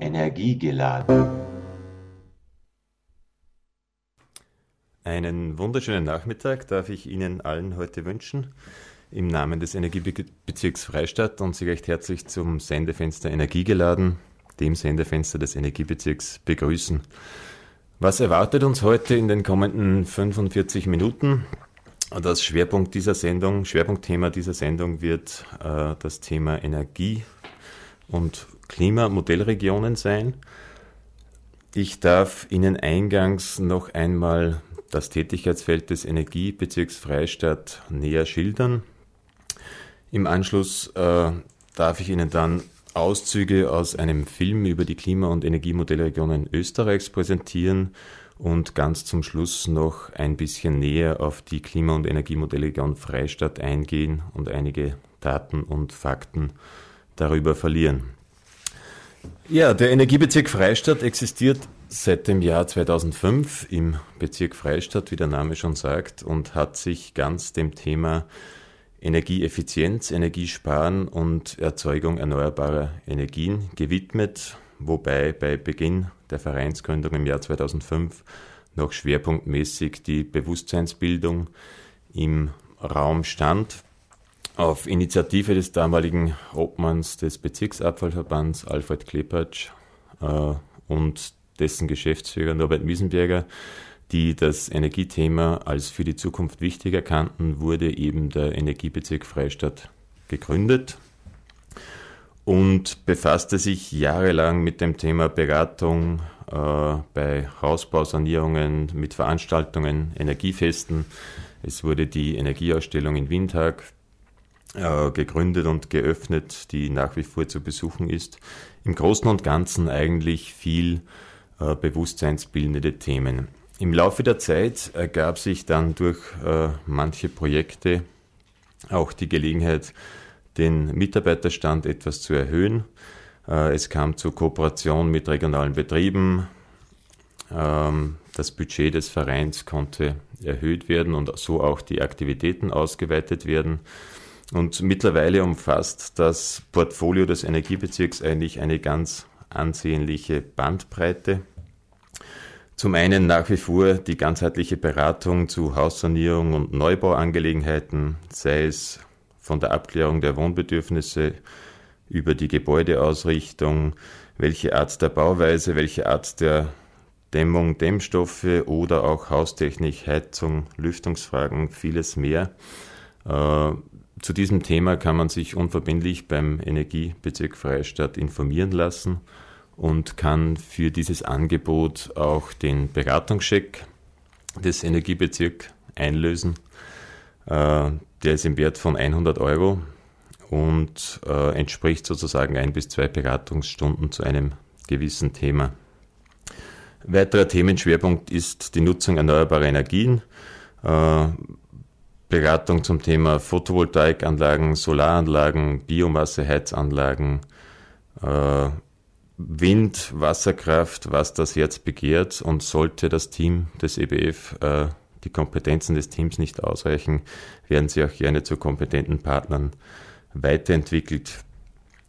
Energiegeladen. Einen wunderschönen Nachmittag darf ich Ihnen allen heute wünschen. Im Namen des Energiebezirks Freistadt und Sie recht herzlich zum Sendefenster Energiegeladen, dem Sendefenster des Energiebezirks, begrüßen. Was erwartet uns heute in den kommenden 45 Minuten? Das Schwerpunkt dieser Sendung, Schwerpunktthema dieser Sendung wird äh, das Thema Energie und Klimamodellregionen sein. Ich darf Ihnen eingangs noch einmal das Tätigkeitsfeld des Energiebezirks Freistadt näher schildern. Im Anschluss äh, darf ich Ihnen dann Auszüge aus einem Film über die Klima- und Energiemodellregionen Österreichs präsentieren und ganz zum Schluss noch ein bisschen näher auf die Klima- und Energiemodellregion Freistadt eingehen und einige Daten und Fakten darüber verlieren. Ja, der Energiebezirk Freistadt existiert seit dem Jahr 2005 im Bezirk Freistadt, wie der Name schon sagt, und hat sich ganz dem Thema Energieeffizienz, Energiesparen und Erzeugung erneuerbarer Energien gewidmet, wobei bei Beginn der Vereinsgründung im Jahr 2005 noch schwerpunktmäßig die Bewusstseinsbildung im Raum stand. Auf Initiative des damaligen Obmanns des Bezirksabfallverbands Alfred Klepatsch äh, und dessen Geschäftsführer Norbert Miesenberger, die das Energiethema als für die Zukunft wichtig erkannten, wurde eben der Energiebezirk Freistadt gegründet und befasste sich jahrelang mit dem Thema Beratung äh, bei Hausbausanierungen, mit Veranstaltungen, Energiefesten. Es wurde die Energieausstellung in Windhag äh, gegründet und geöffnet, die nach wie vor zu besuchen ist. Im Großen und Ganzen eigentlich viel äh, bewusstseinsbildende Themen. Im Laufe der Zeit ergab sich dann durch äh, manche Projekte auch die Gelegenheit, den Mitarbeiterstand etwas zu erhöhen. Äh, es kam zur Kooperation mit regionalen Betrieben. Ähm, das Budget des Vereins konnte erhöht werden und so auch die Aktivitäten ausgeweitet werden. Und mittlerweile umfasst das Portfolio des Energiebezirks eigentlich eine ganz ansehnliche Bandbreite. Zum einen nach wie vor die ganzheitliche Beratung zu Haussanierung und Neubauangelegenheiten, sei es von der Abklärung der Wohnbedürfnisse über die Gebäudeausrichtung, welche Art der Bauweise, welche Art der Dämmung, Dämmstoffe oder auch Haustechnik, Heizung, Lüftungsfragen, vieles mehr. Zu diesem Thema kann man sich unverbindlich beim Energiebezirk Freistadt informieren lassen und kann für dieses Angebot auch den Beratungscheck des Energiebezirks einlösen. Äh, der ist im Wert von 100 Euro und äh, entspricht sozusagen ein bis zwei Beratungsstunden zu einem gewissen Thema. Weiterer Themenschwerpunkt ist die Nutzung erneuerbarer Energien, äh, Beratung zum Thema Photovoltaikanlagen, Solaranlagen, Biomasseheizanlagen, äh, Wind, Wasserkraft, was das Herz begehrt und sollte das Team des EBF äh, die Kompetenzen des Teams nicht ausreichen, werden sie auch gerne zu kompetenten Partnern weiterentwickelt.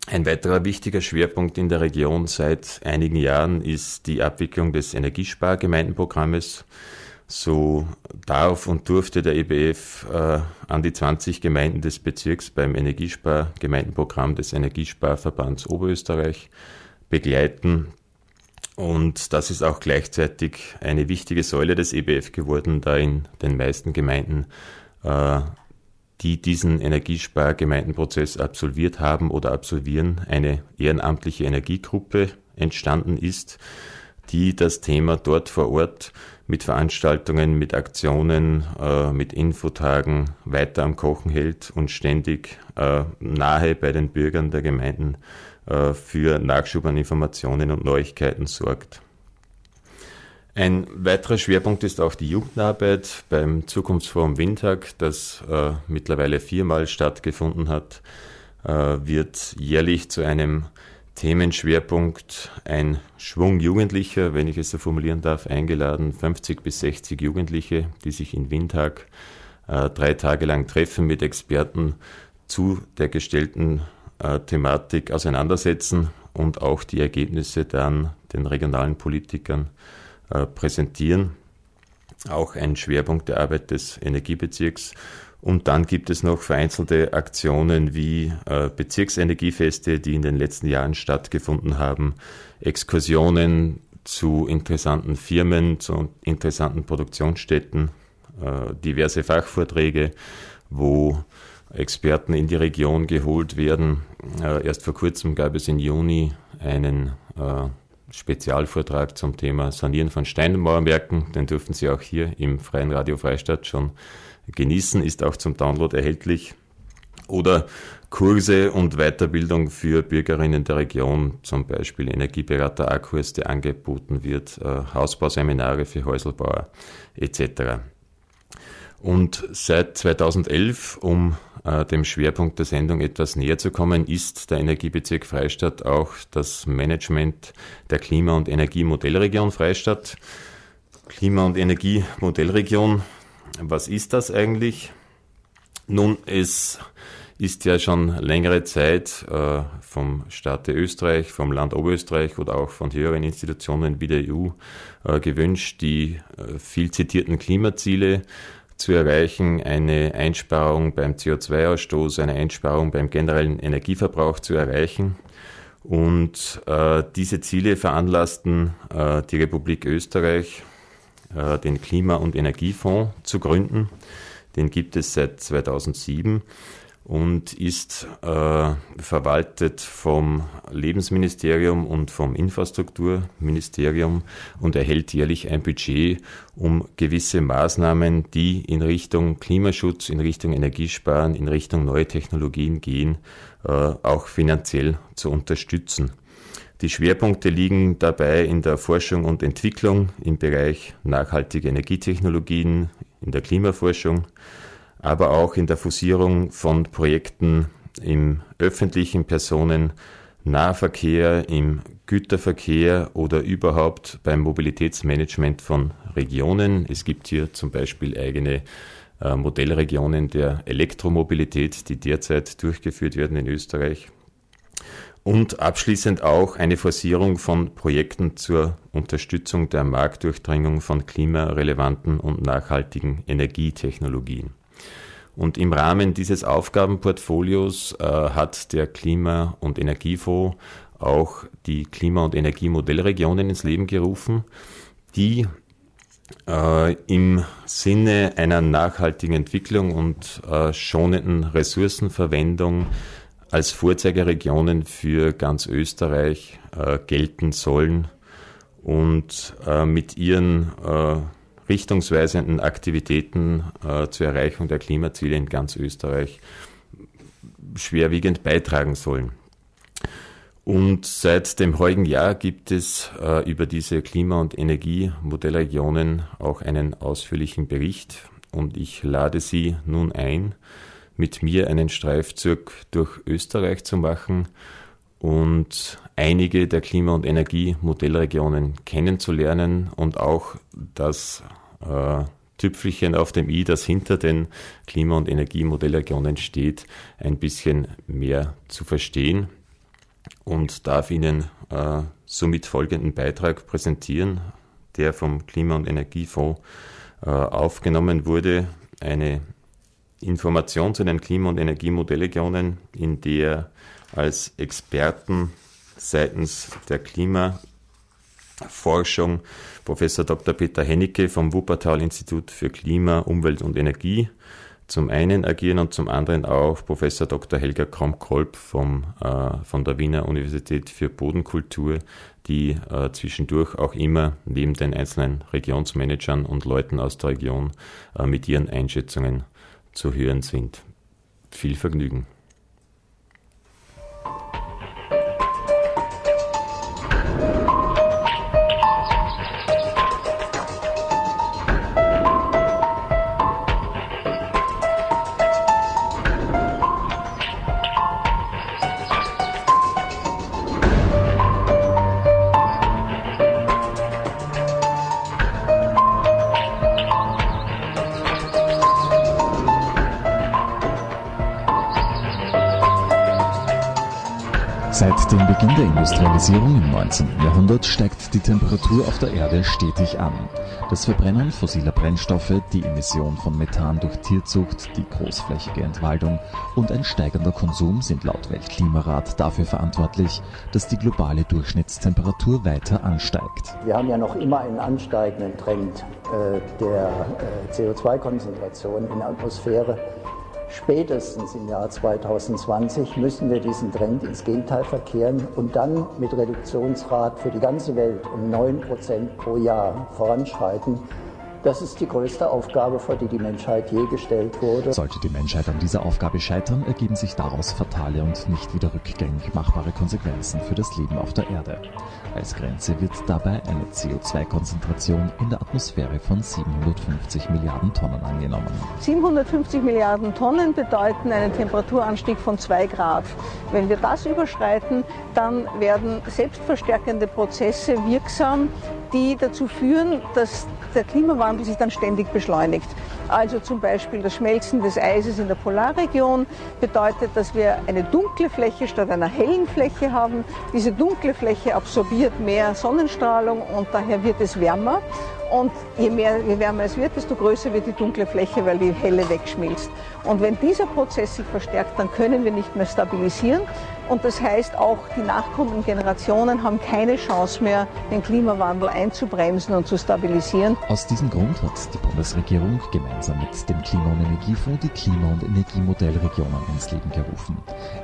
Ein weiterer wichtiger Schwerpunkt in der Region seit einigen Jahren ist die Abwicklung des Energiespargemeindenprogrammes. So darf und durfte der EBF äh, an die 20 Gemeinden des Bezirks beim Energiespargemeindenprogramm des Energiesparverbands Oberösterreich begleiten. Und das ist auch gleichzeitig eine wichtige Säule des EBF geworden, da in den meisten Gemeinden, äh, die diesen Energiespargemeindenprozess absolviert haben oder absolvieren, eine ehrenamtliche Energiegruppe entstanden ist, die das Thema dort vor Ort mit Veranstaltungen, mit Aktionen, äh, mit Infotagen weiter am Kochen hält und ständig äh, nahe bei den Bürgern der Gemeinden äh, für Nachschub an Informationen und Neuigkeiten sorgt. Ein weiterer Schwerpunkt ist auch die Jugendarbeit beim Zukunftsforum Windtag, das äh, mittlerweile viermal stattgefunden hat, äh, wird jährlich zu einem Themenschwerpunkt ein Schwung Jugendlicher, wenn ich es so formulieren darf, eingeladen. 50 bis 60 Jugendliche, die sich in Windhag äh, drei Tage lang treffen mit Experten zu der gestellten äh, Thematik auseinandersetzen und auch die Ergebnisse dann den regionalen Politikern äh, präsentieren. Auch ein Schwerpunkt der Arbeit des Energiebezirks. Und dann gibt es noch vereinzelte Aktionen wie äh, Bezirksenergiefeste, die in den letzten Jahren stattgefunden haben, Exkursionen zu interessanten Firmen, zu interessanten Produktionsstätten, äh, diverse Fachvorträge, wo Experten in die Region geholt werden. Äh, erst vor kurzem gab es im Juni einen Spezialvortrag zum Thema Sanieren von Steinmauerwerken. Den dürfen Sie auch hier im Freien Radio Freistadt schon genießen, ist auch zum Download erhältlich. Oder Kurse und Weiterbildung für Bürgerinnen der Region, zum Beispiel Energieberater A-Kurs, der angeboten wird, äh, Hausbauseminare für Häuselbauer etc. Und seit 2011, um äh, dem Schwerpunkt der Sendung etwas näher zu kommen, ist der Energiebezirk Freistadt auch das Management der Klima- und Energiemodellregion Freistadt. Klima- und Energiemodellregion, was ist das eigentlich? Nun, es ist ja schon längere Zeit äh, vom Staate Österreich, vom Land Oberösterreich oder auch von höheren Institutionen wie der EU äh, gewünscht, die äh, viel zitierten Klimaziele zu erreichen, eine Einsparung beim CO2-Ausstoß, eine Einsparung beim generellen Energieverbrauch zu erreichen. Und diese Ziele veranlassten die Republik Österreich, äh, den Klima- und Energiefonds zu gründen. Den gibt es seit 2007 und ist äh, verwaltet vom Lebensministerium und vom Infrastrukturministerium und erhält jährlich ein Budget, um gewisse Maßnahmen, die in Richtung Klimaschutz, in Richtung Energiesparen, in Richtung neue Technologien gehen, äh, auch finanziell zu unterstützen. Die Schwerpunkte liegen dabei in der Forschung und Entwicklung im Bereich nachhaltige Energietechnologien, in der Klimaforschung, aber auch in der Fusierung von Projekten im öffentlichen Personennahverkehr, im Güterverkehr oder überhaupt beim Mobilitätsmanagement von Regionen. Es gibt hier zum Beispiel eigene äh, Modellregionen der Elektromobilität, die derzeit durchgeführt werden in Österreich. Und abschließend auch eine Forcierung von Projekten zur Unterstützung der Marktdurchdringung von klimarelevanten und nachhaltigen Energietechnologien. Und im Rahmen dieses Aufgabenportfolios äh, hat der Klima- und Energiefonds auch die Klima- und Energiemodellregionen ins Leben gerufen, die äh, im Sinne einer nachhaltigen Entwicklung und äh, schonenden Ressourcenverwendung als Vorzeigeregionen für ganz Österreich äh, gelten sollen und äh, mit ihren äh, richtungsweisenden Aktivitäten äh, zur Erreichung der Klimaziele in ganz Österreich schwerwiegend beitragen sollen. Und seit dem heutigen Jahr gibt es äh, über diese Klima- und Energiemodellregionen auch einen ausführlichen Bericht und ich lade Sie nun ein, mit mir einen Streifzug durch Österreich zu machen und einige der Klima- und Energiemodellregionen kennenzulernen und auch das äh, Tüpfelchen auf dem i, das hinter den Klima- und Energiemodellregionen steht, ein bisschen mehr zu verstehen und darf Ihnen äh, somit folgenden Beitrag präsentieren, der vom Klima- und Energiefonds äh, aufgenommen wurde. Eine Information zu den Klima- und Energiemodellregionen, in der als Experten seitens der Klimaforschung Professor Dr. Peter Hennicke vom Wuppertal-Institut für Klima, Umwelt und Energie zum einen agieren und zum anderen auch Professor Dr. Helga Kromkolb vom, äh, von der Wiener Universität für Bodenkultur, die äh, zwischendurch auch immer neben den einzelnen Regionsmanagern und Leuten aus der Region äh, mit ihren Einschätzungen zu hören sind. Viel Vergnügen. Der Industrialisierung im 19. Jahrhundert steigt die Temperatur auf der Erde stetig an. Das Verbrennen fossiler Brennstoffe, die Emission von Methan durch Tierzucht, die großflächige Entwaldung und ein steigender Konsum sind laut Weltklimarat dafür verantwortlich, dass die globale Durchschnittstemperatur weiter ansteigt. Wir haben ja noch immer einen ansteigenden Trend äh, der äh, CO2-Konzentration in der Atmosphäre. Spätestens im Jahr 2020 müssen wir diesen Trend ins Gegenteil verkehren und dann mit Reduktionsrat für die ganze Welt um 9 Prozent pro Jahr voranschreiten. Das ist die größte Aufgabe, vor die die Menschheit je gestellt wurde. Sollte die Menschheit an dieser Aufgabe scheitern, ergeben sich daraus fatale und nicht wieder rückgängig machbare Konsequenzen für das Leben auf der Erde. Als Grenze wird dabei eine CO2-Konzentration in der Atmosphäre von 750 Milliarden Tonnen angenommen. 750 Milliarden Tonnen bedeuten einen Temperaturanstieg von 2 Grad. Wenn wir das überschreiten, dann werden selbstverstärkende Prozesse wirksam, die dazu führen, dass der Klimawandel sich dann ständig beschleunigt. Also zum Beispiel das Schmelzen des Eises in der Polarregion bedeutet, dass wir eine dunkle Fläche statt einer hellen Fläche haben. Diese dunkle Fläche absorbiert mehr Sonnenstrahlung und daher wird es wärmer. Und je, mehr, je wärmer es wird, desto größer wird die dunkle Fläche, weil die helle wegschmilzt. Und wenn dieser Prozess sich verstärkt, dann können wir nicht mehr stabilisieren. Und das heißt, auch die nachkommenden Generationen haben keine Chance mehr, den Klimawandel einzubremsen und zu stabilisieren. Aus diesem Grund hat die Bundesregierung gemeinsam mit dem Klima- und Energiefonds die Klima- und Energiemodellregionen ins Leben gerufen.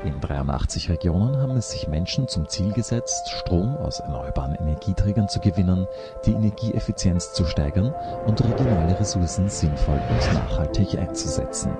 In 83 Regionen haben es sich Menschen zum Ziel gesetzt, Strom aus erneuerbaren Energieträgern zu gewinnen, die Energieeffizienz zu steigern und regionale Ressourcen sinnvoll und nachhaltig einzusetzen.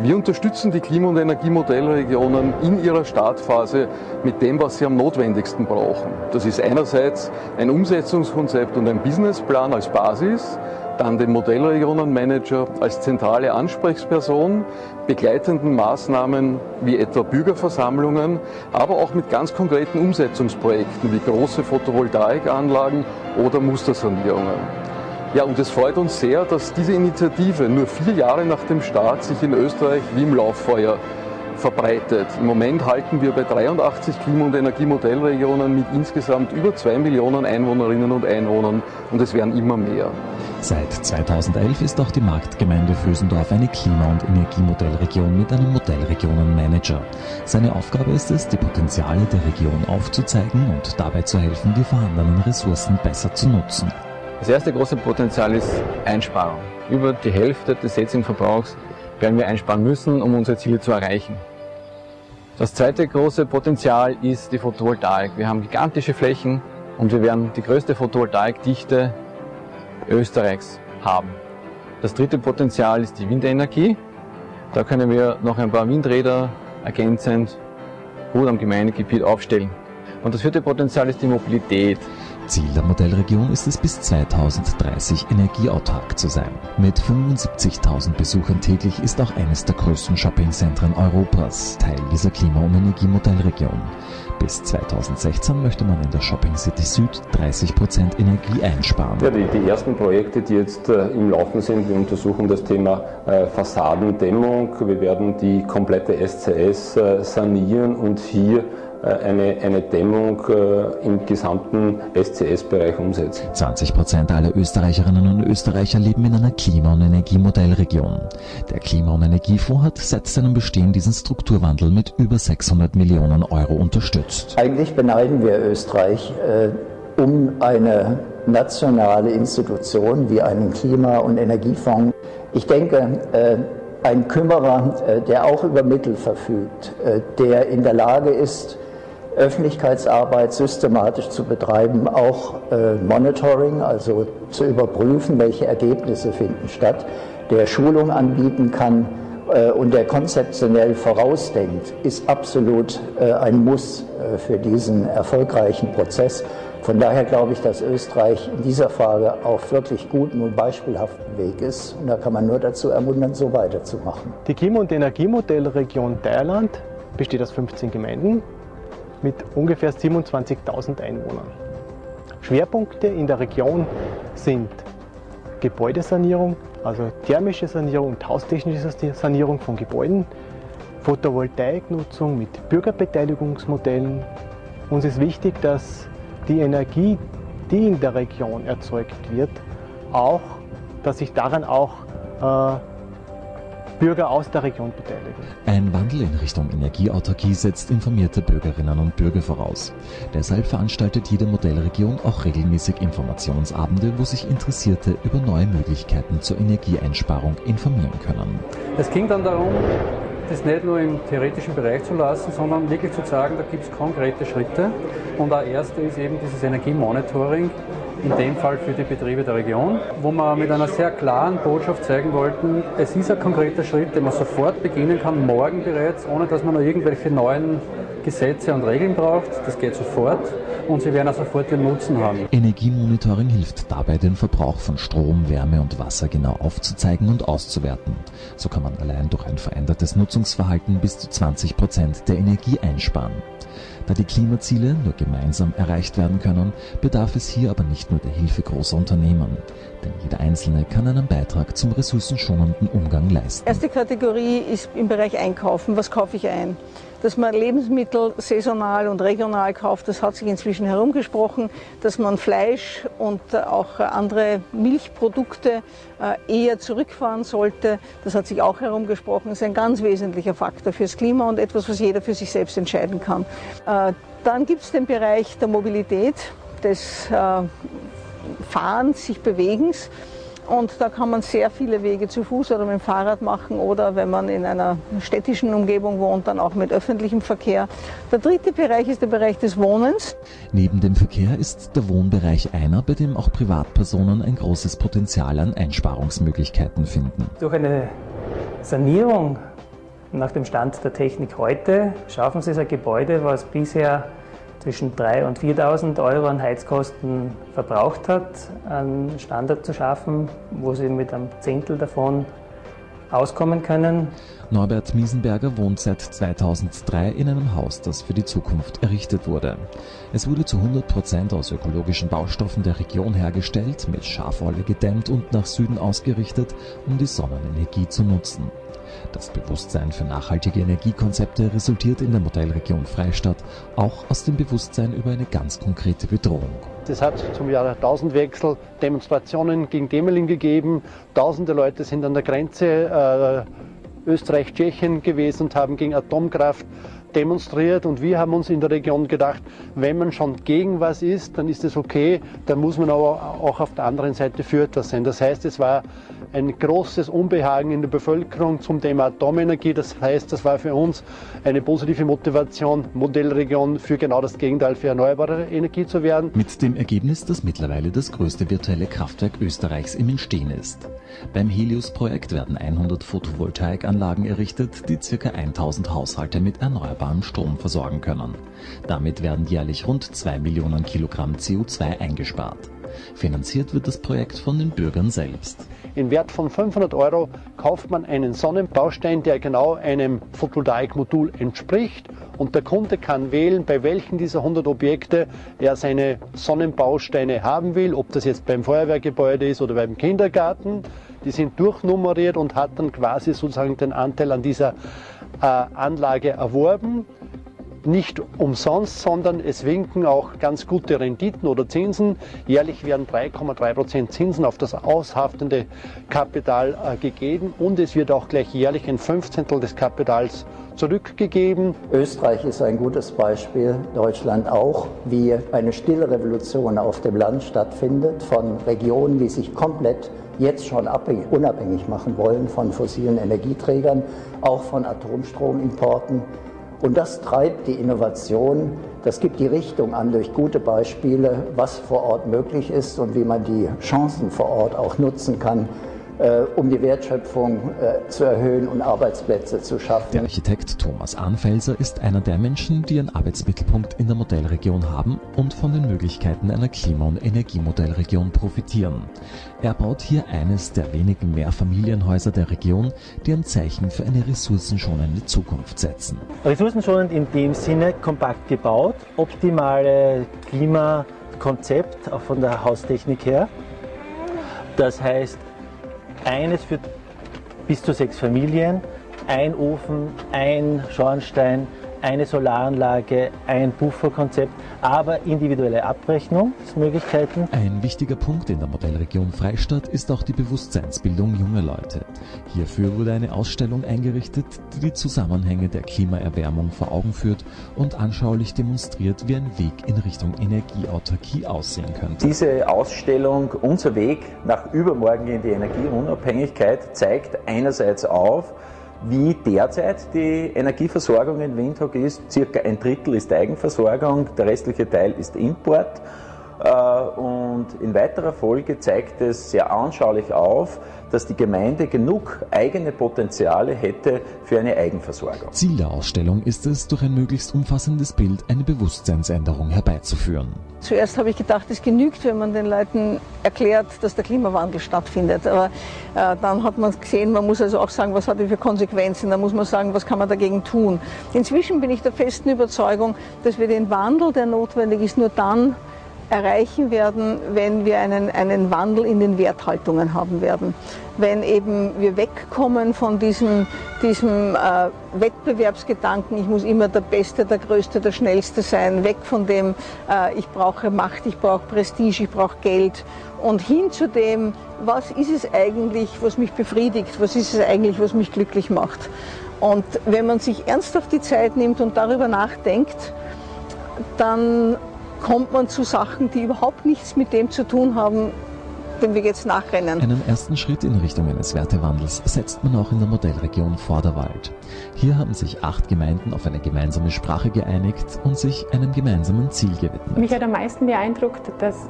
Wir unterstützen die Klima- und Energiemodellregionen in ihrer Startphase mit dem, was sie am notwendigsten brauchen. Das ist einerseits ein Umsetzungskonzept und ein Businessplan als Basis, dann den Modellregionenmanager als zentrale Ansprechperson, begleitenden Maßnahmen wie etwa Bürgerversammlungen, aber auch mit ganz konkreten Umsetzungsprojekten wie große Photovoltaikanlagen oder Mustersanierungen. Ja, und es freut uns sehr, dass diese Initiative nur vier Jahre nach dem Start sich in Österreich wie im Lauffeuer verbreitet. Im Moment halten wir bei 83 Klima- und Energiemodellregionen mit insgesamt über zwei Millionen Einwohnerinnen und Einwohnern und es werden immer mehr. Seit 2011 ist auch die Marktgemeinde Vösendorf eine Klima- und Energiemodellregion mit einem Modellregionenmanager. Seine Aufgabe ist es, die Potenziale der Region aufzuzeigen und dabei zu helfen, die vorhandenen Ressourcen besser zu nutzen. Das erste große Potenzial ist Einsparung. Über die Hälfte des jetzigen Verbrauchs werden wir einsparen müssen, um unsere Ziele zu erreichen. Das zweite große Potenzial ist die Photovoltaik. Wir haben gigantische Flächen und wir werden die größte Photovoltaikdichte Österreichs haben. Das dritte Potenzial ist die Windenergie. Da können wir noch ein paar Windräder ergänzend gut am Gemeindegebiet aufstellen. Und das vierte Potenzial ist die Mobilität. Ziel der Modellregion ist es bis 2030 energieautark zu sein. Mit 75.000 Besuchern täglich ist auch eines der größten Shoppingzentren Europas Teil dieser Klima- und Energiemodellregion. Bis 2016 möchte man in der Shopping City Süd 30 Prozent Energie einsparen. Ja, die, die, ersten Projekte, die jetzt äh, im Laufen sind, wir untersuchen das Thema äh, Fassadendämmung. Wir werden die komplette SCS äh, sanieren und hier eine, eine Dämmung äh, im gesamten SCS-Bereich umsetzen. 20 Prozent aller Österreicherinnen und Österreicher leben in einer Klima- und Energiemodellregion. Der Klima- und Energiefonds hat seit seinem Bestehen diesen Strukturwandel mit über 600 Millionen Euro unterstützt. Eigentlich beneiden wir Österreich äh, um eine nationale Institution wie einen Klima- und Energiefonds. Ich denke, äh, ein Kümmerer, äh, der auch über Mittel verfügt, äh, der in der Lage ist, Öffentlichkeitsarbeit systematisch zu betreiben, auch äh, Monitoring, also zu überprüfen, welche Ergebnisse finden statt, der Schulung anbieten kann äh, und der konzeptionell vorausdenkt, ist absolut äh, ein Muss äh, für diesen erfolgreichen Prozess. Von daher glaube ich, dass Österreich in dieser Frage auf wirklich guten und beispielhaften Weg ist. Und da kann man nur dazu ermuntern, so weiterzumachen. Die Klima- und Energiemodellregion Thailand besteht aus 15 Gemeinden mit ungefähr 27.000 Einwohnern. Schwerpunkte in der Region sind Gebäudesanierung, also thermische Sanierung und haustechnische Sanierung von Gebäuden, Photovoltaiknutzung mit Bürgerbeteiligungsmodellen, Uns ist wichtig, dass die Energie, die in der Region erzeugt wird, auch, dass sich daran auch äh, Bürger aus der Region beteiligen. Ein Wandel in Richtung Energieautarkie setzt informierte Bürgerinnen und Bürger voraus. Deshalb veranstaltet jede Modellregion auch regelmäßig Informationsabende, wo sich Interessierte über neue Möglichkeiten zur Energieeinsparung informieren können. Es ging dann darum, das nicht nur im theoretischen Bereich zu lassen, sondern wirklich zu sagen, da gibt es konkrete Schritte. Und der erste ist eben dieses Energiemonitoring, in dem Fall für die Betriebe der Region, wo wir mit einer sehr klaren Botschaft zeigen wollten, es ist ein konkreter Schritt, den man sofort beginnen kann, morgen bereits, ohne dass man noch irgendwelche neuen Gesetze und Regeln braucht. Das geht sofort und Sie werden auch sofort den Nutzen haben. Energiemonitoring hilft dabei, den Verbrauch von Strom, Wärme und Wasser genau aufzuzeigen und auszuwerten. So kann man allein durch ein verändertes Nutzungsverhalten bis zu 20 Prozent der Energie einsparen. Da die Klimaziele nur gemeinsam erreicht werden können, bedarf es hier aber nicht nur der Hilfe großer Unternehmen. Denn jeder Einzelne kann einen Beitrag zum ressourcenschonenden Umgang leisten. Erste Kategorie ist im Bereich Einkaufen. Was kaufe ich ein? Dass man Lebensmittel saisonal und regional kauft, das hat sich inzwischen herumgesprochen. Dass man Fleisch und auch andere Milchprodukte äh, eher zurückfahren sollte, das hat sich auch herumgesprochen. Das ist ein ganz wesentlicher Faktor fürs Klima und etwas, was jeder für sich selbst entscheiden kann. Äh, dann gibt es den Bereich der Mobilität, des äh, Fahrens, sich Bewegens. Und da kann man sehr viele Wege zu Fuß oder mit dem Fahrrad machen oder wenn man in einer städtischen Umgebung wohnt, dann auch mit öffentlichem Verkehr. Der dritte Bereich ist der Bereich des Wohnens. Neben dem Verkehr ist der Wohnbereich einer, bei dem auch Privatpersonen ein großes Potenzial an Einsparungsmöglichkeiten finden. Durch eine Sanierung nach dem Stand der Technik heute schaffen Sie ein Gebäude, was bisher zwischen 3.000 und 4.000 Euro an Heizkosten verbraucht hat, einen Standard zu schaffen, wo sie mit einem Zehntel davon auskommen können. Norbert Miesenberger wohnt seit 2003 in einem Haus, das für die Zukunft errichtet wurde. Es wurde zu 100 Prozent aus ökologischen Baustoffen der Region hergestellt, mit Schafwolle gedämmt und nach Süden ausgerichtet, um die Sonnenenergie zu nutzen. Das Bewusstsein für nachhaltige Energiekonzepte resultiert in der Modellregion Freistadt auch aus dem Bewusstsein über eine ganz konkrete Bedrohung. Es hat zum Jahrtausendwechsel Demonstrationen gegen Demelin gegeben. Tausende Leute sind an der Grenze äh, Österreich-Tschechien gewesen und haben gegen Atomkraft demonstriert und wir haben uns in der Region gedacht, wenn man schon gegen was ist, dann ist es okay, dann muss man aber auch auf der anderen Seite für etwas sein. Das heißt, es war ein großes Unbehagen in der Bevölkerung zum Thema Atomenergie. Das heißt, das war für uns eine positive Motivation, Modellregion für genau das Gegenteil, für erneuerbare Energie zu werden. Mit dem Ergebnis, dass mittlerweile das größte virtuelle Kraftwerk Österreichs im Entstehen ist. Beim Helios-Projekt werden 100 Photovoltaikanlagen errichtet, die ca. 1000 Haushalte mit erneuerbarem Strom versorgen können. Damit werden jährlich rund 2 Millionen Kilogramm CO2 eingespart. Finanziert wird das Projekt von den Bürgern selbst. Im Wert von 500 Euro kauft man einen Sonnenbaustein, der genau einem Photovoltaikmodul entspricht. Und der Kunde kann wählen, bei welchen dieser 100 Objekte er seine Sonnenbausteine haben will, ob das jetzt beim Feuerwehrgebäude ist oder beim Kindergarten. Die sind durchnummeriert und hat dann quasi sozusagen den Anteil an dieser Anlage erworben nicht umsonst, sondern es winken auch ganz gute Renditen oder Zinsen. Jährlich werden 3,3 Prozent Zinsen auf das aushaftende Kapital äh, gegeben und es wird auch gleich jährlich ein Fünfzehntel des Kapitals zurückgegeben. Österreich ist ein gutes Beispiel, Deutschland auch, wie eine stille Revolution auf dem Land stattfindet von Regionen, die sich komplett jetzt schon abhängig, unabhängig machen wollen von fossilen Energieträgern, auch von Atomstromimporten. Und das treibt die Innovation, das gibt die Richtung an durch gute Beispiele, was vor Ort möglich ist und wie man die Chancen vor Ort auch nutzen kann, um die Wertschöpfung äh, zu erhöhen und Arbeitsplätze zu schaffen. Der Architekt Thomas Anfelser ist einer der Menschen, die einen Arbeitsmittelpunkt in der Modellregion haben und von den Möglichkeiten einer Klima- und Energiemodellregion profitieren. Er baut hier eines der wenigen Mehrfamilienhäuser der Region, die ein Zeichen für eine ressourcenschonende Zukunft setzen. Ressourcenschonend in dem Sinne kompakt gebaut, optimale Klimakonzept, auch von der Haustechnik her. Das heißt, eines für bis zu sechs Familien, ein Ofen, ein Schornstein, eine Solaranlage, ein Pufferkonzept, aber individuelle Abrechnungsmöglichkeiten. Ein wichtiger Punkt in der Modellregion Freistadt ist auch die Bewusstseinsbildung junger Leute. Hierfür wurde eine Ausstellung eingerichtet, die die Zusammenhänge der Klimaerwärmung vor Augen führt und anschaulich demonstriert, wie ein Weg in Richtung Energieautarkie aussehen könnte. Diese Ausstellung Unser Weg nach übermorgen in die Energieunabhängigkeit zeigt einerseits auf, wie derzeit die Energieversorgung in Windhoek ist. Circa ein Drittel ist Eigenversorgung, der restliche Teil ist Import. Und in weiterer Folge zeigt es sehr anschaulich auf, dass die Gemeinde genug eigene Potenziale hätte für eine Eigenversorgung. Ziel der Ausstellung ist es, durch ein möglichst umfassendes Bild eine Bewusstseinsänderung herbeizuführen. Zuerst habe ich gedacht, es genügt, wenn man den Leuten erklärt, dass der Klimawandel stattfindet. Aber äh, dann hat man gesehen, man muss also auch sagen, was hat er für Konsequenzen. Da muss man sagen, was kann man dagegen tun. Inzwischen bin ich der festen Überzeugung, dass wir den Wandel, der notwendig ist, nur dann erreichen werden, wenn wir einen, einen Wandel in den Werthaltungen haben werden. Wenn eben wir wegkommen von diesem, diesem äh, Wettbewerbsgedanken, ich muss immer der Beste, der Größte, der Schnellste sein, weg von dem, äh, ich brauche Macht, ich brauche Prestige, ich brauche Geld und hin zu dem, was ist es eigentlich, was mich befriedigt, was ist es eigentlich, was mich glücklich macht. Und wenn man sich ernsthaft die Zeit nimmt und darüber nachdenkt, dann kommt man zu Sachen, die überhaupt nichts mit dem zu tun haben, dem wir jetzt nachrennen. Einen ersten Schritt in Richtung eines Wertewandels setzt man auch in der Modellregion Vorderwald. Hier haben sich acht Gemeinden auf eine gemeinsame Sprache geeinigt und sich einem gemeinsamen Ziel gewidmet. Mich hat am meisten beeindruckt, dass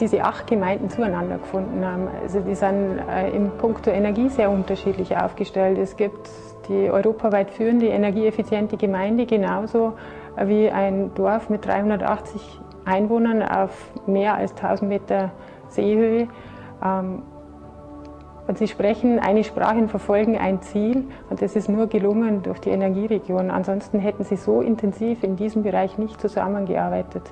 diese acht Gemeinden zueinander gefunden haben. Also die sind äh, im Punkto Energie sehr unterschiedlich aufgestellt. Es gibt die europaweit führende energieeffiziente Gemeinde genauso wie ein Dorf mit 380 Einwohnern auf mehr als 1000 Meter Seehöhe. Ähm, und sie sprechen eine Sprache und verfolgen ein Ziel. Und das ist nur gelungen durch die Energieregion. Ansonsten hätten sie so intensiv in diesem Bereich nicht zusammengearbeitet.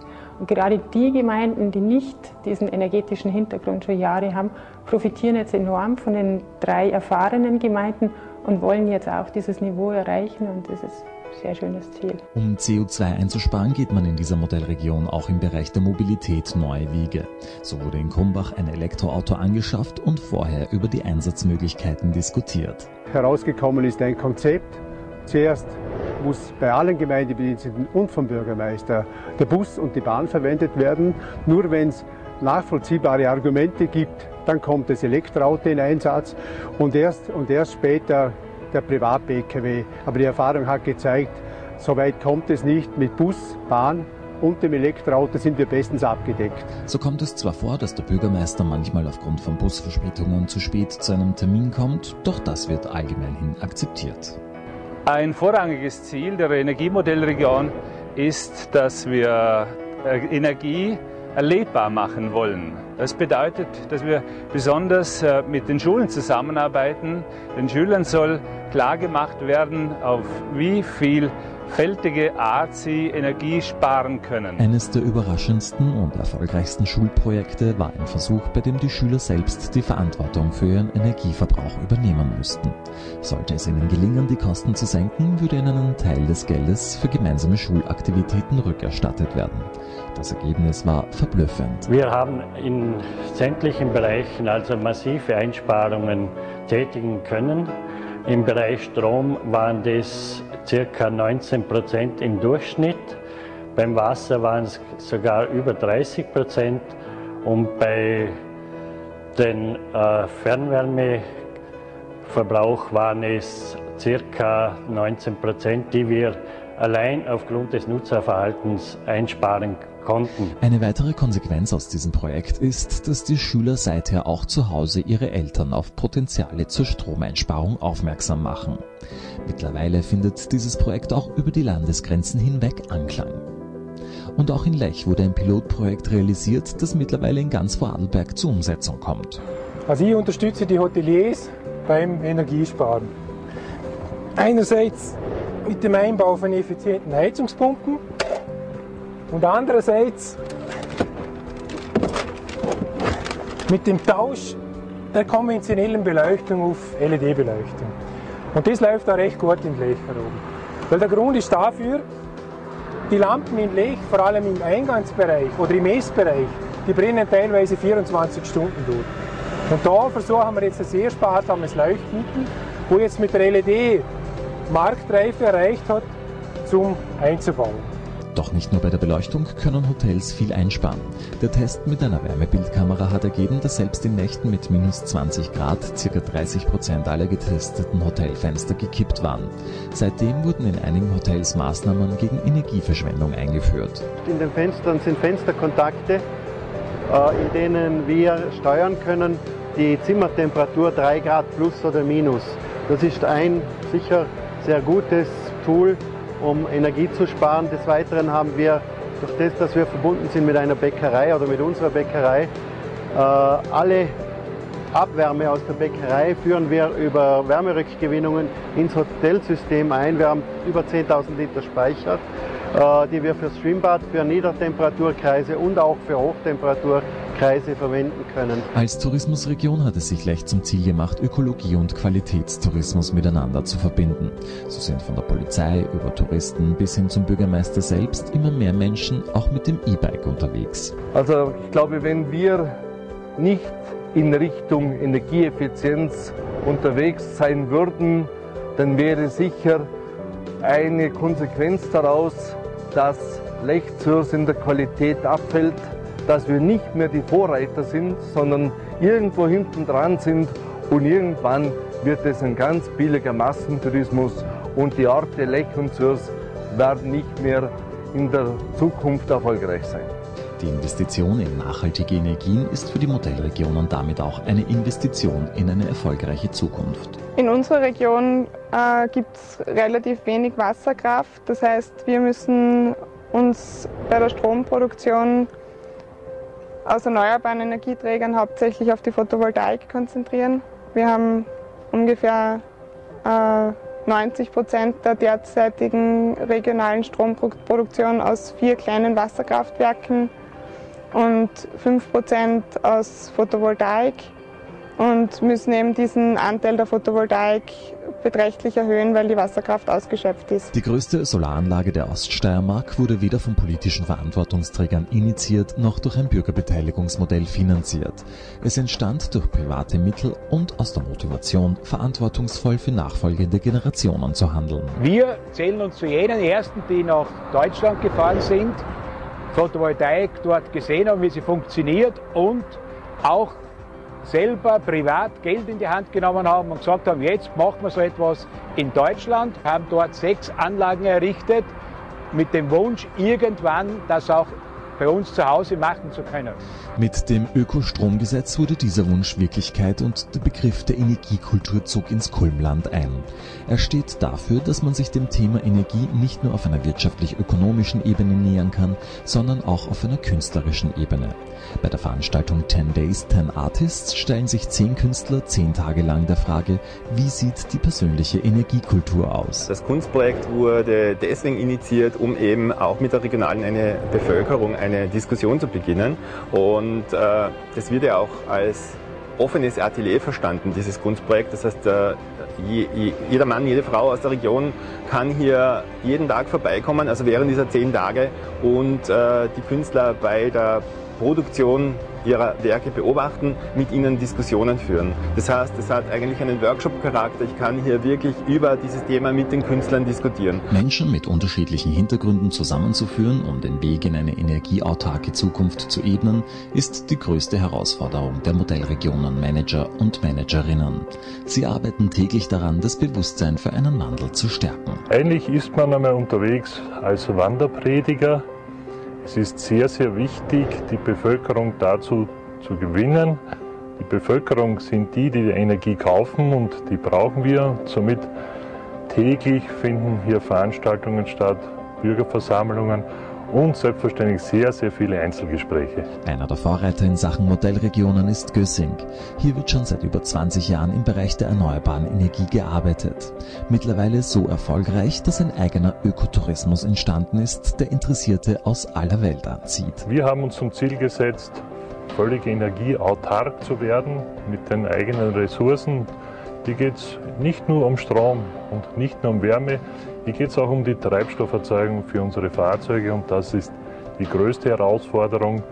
Und gerade die Gemeinden, die nicht diesen energetischen Hintergrund schon Jahre haben, profitieren jetzt enorm von den drei erfahrenen Gemeinden und wollen jetzt auch dieses Niveau erreichen. Und das ist sehr schönes Ziel. Um CO2 einzusparen, geht man in dieser Modellregion auch im Bereich der Mobilität neue Wege. So wurde in Krumbach ein Elektroauto angeschafft und vorher über die Einsatzmöglichkeiten diskutiert. Herausgekommen ist ein Konzept. Zuerst muss bei allen Gemeindebediensteten und vom Bürgermeister der Bus und die Bahn verwendet werden. Nur wenn es nachvollziehbare Argumente gibt, dann kommt das Elektroauto in Einsatz und erst, und erst später der Privat-Pkw. Aber die Erfahrung hat gezeigt, so weit kommt es nicht. Mit Bus, Bahn und dem Elektroauto sind wir bestens abgedeckt. So kommt es zwar vor, dass der Bürgermeister manchmal aufgrund von Busverspätungen zu spät zu einem Termin kommt, doch das wird allgemein hin akzeptiert. Ein vorrangiges Ziel der Energiemodellregion ist, dass wir äh, Energie erlebbar machen wollen. Das bedeutet, dass wir besonders äh, mit den Schulen zusammenarbeiten. Den Schülern soll klargemacht werden, auf wie viel fältige Art sie Energie sparen können. Eines der überraschendsten und erfolgreichsten Schulprojekte war ein Versuch, bei dem die Schüler selbst die Verantwortung für ihren Energieverbrauch übernehmen müssten. Sollte es ihnen gelingen, die Kosten zu senken, würde ihnen ein Teil des Geldes für gemeinsame Schulaktivitäten rückerstattet werden. Das Ergebnis war verblüffend. Wir haben in sämtlichen Bereichen also massive Einsparungen tätigen können. Im Bereich Strom waren das ca. 19 Prozent im Durchschnitt. Beim Wasser waren es sogar über 30 Prozent und bei den äh, Fernwärmeverbrauch waren es ca. 19 Prozent, die wir allein aufgrund des Nutzerverhaltens einsparen konnten. Eine weitere Konsequenz aus diesem Projekt ist, dass die Schüler seither auch zu Hause ihre Eltern auf Potenziale zur Stromeinsparung aufmerksam machen. Mittlerweile findet dieses Projekt auch über die Landesgrenzen hinweg Anklang. Und auch in Lech wurde ein Pilotprojekt realisiert, das mittlerweile in ganz Vorarlberg zur Umsetzung kommt. Also ich unterstütze die Hoteliers beim Energiesparen. Einerseits mit dem Einbau von effizienten Heizungspumpen und andererseits mit dem Tausch der konventionellen Beleuchtung auf LED-Beleuchtung. Und das läuft auch recht gut in Lech herum. Weil der Grund ist dafür, die Lampen in Lech, vor allem im Eingangsbereich oder im Essbereich, die brennen teilweise 24 Stunden durch. Und da versuchen wir jetzt ein sehr sparsames Leuchtmittel, wo jetzt mit der LED Marktreife erreicht hat, zum einzubauen. Doch nicht nur bei der Beleuchtung können Hotels viel einsparen. Der Test mit einer Wärmebildkamera hat ergeben, dass selbst in Nächten mit minus 20 Grad ca. 30 Prozent aller getesteten Hotelfenster gekippt waren. Seitdem wurden in einigen Hotels Maßnahmen gegen Energieverschwendung eingeführt. In den Fenstern sind Fensterkontakte, äh, in denen wir steuern können, die Zimmertemperatur 3 Grad plus oder minus. Das ist ein sicher sehr gutes Tool, um Energie zu sparen. Des Weiteren haben wir durch das, dass wir verbunden sind mit einer Bäckerei oder mit unserer Bäckerei, äh, alle Abwärme aus der Bäckerei führen wir über Wärmerückgewinnungen ins Hotelsystem ein. Wir haben über 10.000 Liter Speicher, äh, die wir fürs Schwimmbad, für Niedertemperaturkreise und auch für Hochtemperaturkreise verwenden können. Als Tourismusregion hat es sich Lech zum Ziel gemacht, Ökologie und Qualitätstourismus miteinander zu verbinden. So sind von der Polizei über Touristen bis hin zum Bürgermeister selbst immer mehr Menschen auch mit dem E-Bike unterwegs. Also ich glaube, wenn wir nicht in Richtung Energieeffizienz unterwegs sein würden, dann wäre sicher eine Konsequenz daraus, dass Lechzürs in der Qualität abfällt, dass wir nicht mehr die Vorreiter sind, sondern irgendwo hinten dran sind und irgendwann wird es ein ganz billiger Massentourismus und die Orte Lech und Zürs werden nicht mehr in der Zukunft erfolgreich sein. Die Investition in nachhaltige Energien ist für die Modellregion und damit auch eine Investition in eine erfolgreiche Zukunft. In unserer Region äh, gibt es relativ wenig Wasserkraft. Das heißt, wir müssen uns bei der Stromproduktion aus erneuerbaren Energieträgern hauptsächlich auf die Photovoltaik konzentrieren. Wir haben ungefähr äh, 90 Prozent der derzeitigen regionalen Stromproduktion aus vier kleinen Wasserkraftwerken und 5% aus Photovoltaik und müssen eben diesen Anteil der Photovoltaik beträchtlich erhöhen, weil die Wasserkraft ausgeschöpft ist. Die größte Solaranlage der Oststeiermark wurde weder von politischen Verantwortungsträgern initiiert noch durch ein Bürgerbeteiligungsmodell finanziert. Es entstand durch private Mittel und aus der Motivation, verantwortungsvoll für nachfolgende Generationen zu handeln. Wir zählen uns zu jenen Ersten, die nach Deutschland gefahren sind Photovoltaik dort gesehen haben, wie sie funktioniert und auch selber privat Geld in die Hand genommen haben und gesagt haben, jetzt machen wir so etwas in Deutschland, haben dort sechs Anlagen errichtet mit dem Wunsch, irgendwann das auch bei uns zu Hause machen zu können. Mit dem Ökostromgesetz wurde dieser Wunsch Wirklichkeit und der Begriff der Energiekultur zog ins Kulmland ein. Er steht dafür, dass man sich dem Thema Energie nicht nur auf einer wirtschaftlich-ökonomischen Ebene nähern kann, sondern auch auf einer künstlerischen Ebene. Bei der Veranstaltung 10 Days, 10 Artists stellen sich zehn Künstler zehn Tage lang der Frage, wie sieht die persönliche Energiekultur aus? Das Kunstprojekt wurde deswegen initiiert, um eben auch mit der regionalen eine Bevölkerung eine Diskussion zu beginnen. Und äh, das wird ja auch als offenes Atelier verstanden, dieses Kunstprojekt. Das heißt, äh, je, jeder Mann, jede Frau aus der Region kann hier jeden Tag vorbeikommen, also während dieser zehn Tage und äh, die Künstler bei der Produktion ihrer Werke beobachten, mit ihnen Diskussionen führen. Das heißt, es hat eigentlich einen Workshop-Charakter. Ich kann hier wirklich über dieses Thema mit den Künstlern diskutieren. Menschen mit unterschiedlichen Hintergründen zusammenzuführen, um den Weg in eine energieautarke Zukunft zu ebnen, ist die größte Herausforderung der Modellregionen Manager und Managerinnen. Sie arbeiten täglich daran, das Bewusstsein für einen Wandel zu stärken. Eigentlich ist man einmal unterwegs als Wanderprediger es ist sehr, sehr wichtig, die Bevölkerung dazu zu gewinnen. Die Bevölkerung sind die, die die Energie kaufen und die brauchen wir. Somit täglich finden hier Veranstaltungen statt, Bürgerversammlungen und selbstverständlich sehr, sehr viele Einzelgespräche. Einer der Vorreiter in Sachen Modellregionen ist Gössing. Hier wird schon seit über 20 Jahren im Bereich der erneuerbaren Energie gearbeitet. Mittlerweile so erfolgreich, dass ein eigener Ökotourismus entstanden ist, der Interessierte aus aller Welt anzieht. Wir haben uns zum Ziel gesetzt, völlig energieautark zu werden mit den eigenen Ressourcen. Hier geht es nicht nur um Strom und nicht nur um Wärme, Hier geht es auch um die Treibstofferzeugung für unsere Fahrzeuge und das ist die größte Herausforderung.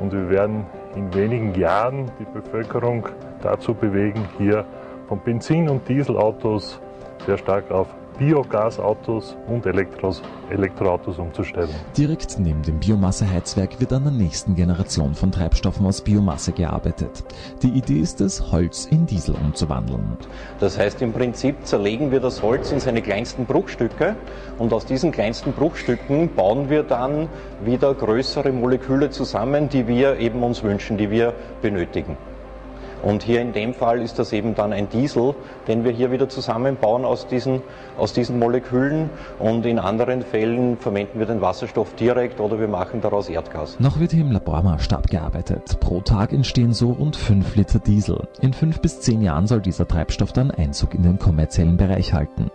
Und wir werden in wenigen Jahren die Bevölkerung dazu bewegen, hier von Benzin- und Dieselautos sehr stark auf Biogasautos und Elektros, Elektroautos umzustellen. Direkt neben dem Biomasseheizwerk wird an der nächsten Generation von Treibstoffen aus Biomasse gearbeitet. Die Idee ist es, Holz in Diesel umzuwandeln. Das heißt, im Prinzip zerlegen wir das Holz in seine kleinsten Bruchstücke und aus diesen kleinsten Bruchstücken bauen wir dann wieder größere Moleküle zusammen, die wir eben uns wünschen, die wir benötigen. Und hier in dem Fall ist das eben dann ein Diesel, den wir hier wieder zusammenbauen aus diesen, aus diesen Molekülen. Und in anderen Fällen verwenden wir den Wasserstoff direkt oder wir machen daraus Erdgas. Noch wird hier im Labormaßstab gearbeitet. Pro Tag entstehen so rund 5 Liter Diesel. In 5 bis 10 Jahren soll dieser Treibstoff dann Einzug in den kommerziellen Bereich halten.